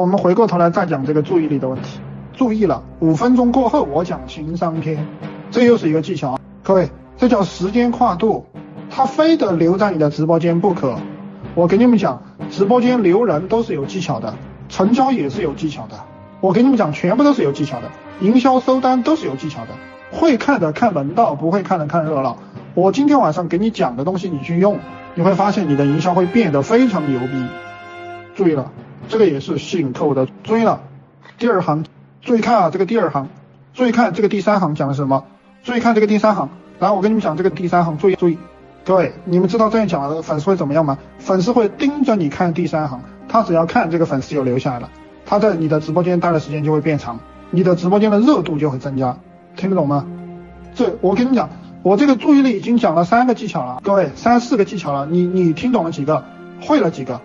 我们回过头来再讲这个注意力的问题。注意了，五分钟过后我讲情商篇，这又是一个技巧。各位，这叫时间跨度，他非得留在你的直播间不可。我给你们讲，直播间留人都是有技巧的，成交也是有技巧的。我给你们讲，全部都是有技巧的，营销收单都是有技巧的。会看的看门道，不会看的看热闹。我今天晚上给你讲的东西，你去用，你会发现你的营销会变得非常牛逼。注意了，这个也是吸引客户的。注意了，第二行，注意看啊，这个第二行，注意看这个第三行讲的是什么？注意看这个第三行，然后我跟你们讲这个第三行，注意注意，各位，你们知道这样讲的粉丝会怎么样吗？粉丝会盯着你看第三行，他只要看这个粉丝有留下来了，他在你的直播间待的时间就会变长，你的直播间的热度就会增加，听得懂吗？这我跟你讲，我这个注意力已经讲了三个技巧了，各位三四个技巧了，你你听懂了几个？会了几个？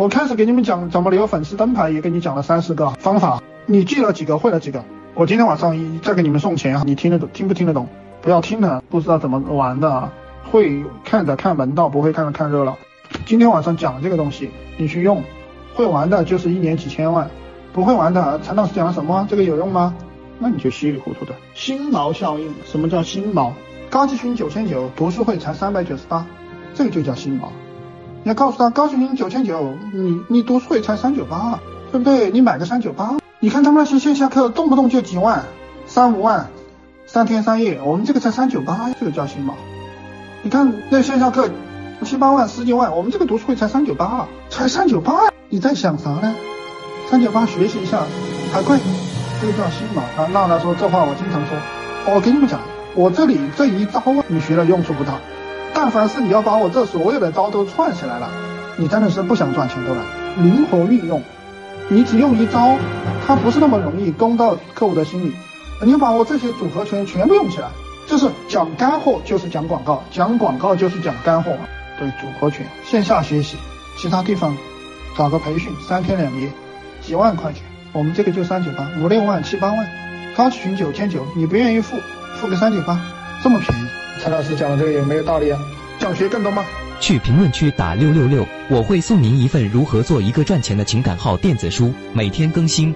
我开始给你们讲怎么留粉丝灯牌，也给你讲了三四个方法，你记了几个？会了几个？我今天晚上一再给你们送钱，你听得懂？听不听得懂？不要听的，不知道怎么玩的，会看着看门道，不会看着看热闹。今天晚上讲这个东西，你去用，会玩的就是一年几千万，不会玩的，陈老师讲了什么？这个有用吗？那你就稀里糊涂的。新毛效应，什么叫新毛？高级群九千九，读书会才三百九十八，这个就叫新毛。你要告诉他，高级群九千九，你你读书会才三九八，对不对？你买个三九八。你看他们那些线下课动不动就几万、三五万，三天三夜，我们这个才三九八，这个叫新毛。你看那线下课七八万、十几万，我们这个读书会才三九八，才三九八，你在想啥呢？三九八学习一下还贵，这个叫新毛啊。娜娜说这话我经常说，我跟你们讲，我这里这一招你学了用处不大，但凡是你要把我这所有的招都串起来了，你真的是不想赚钱都难，灵活运用。你只用一招，它不是那么容易攻到客户的心里。你把我这些组合拳全部用起来，就是讲干货，就是讲广告，讲广告就是讲干货。对，组合拳线下学习，其他地方找个培训，三天两夜，几万块钱，我们这个就三九八，五六万、七八万，高级群九千九，你不愿意付，付个三九八，这么便宜。陈老师讲的这个有没有道理啊？想学更多吗？去评论区打六六六，我会送您一份如何做一个赚钱的情感号电子书，每天更新。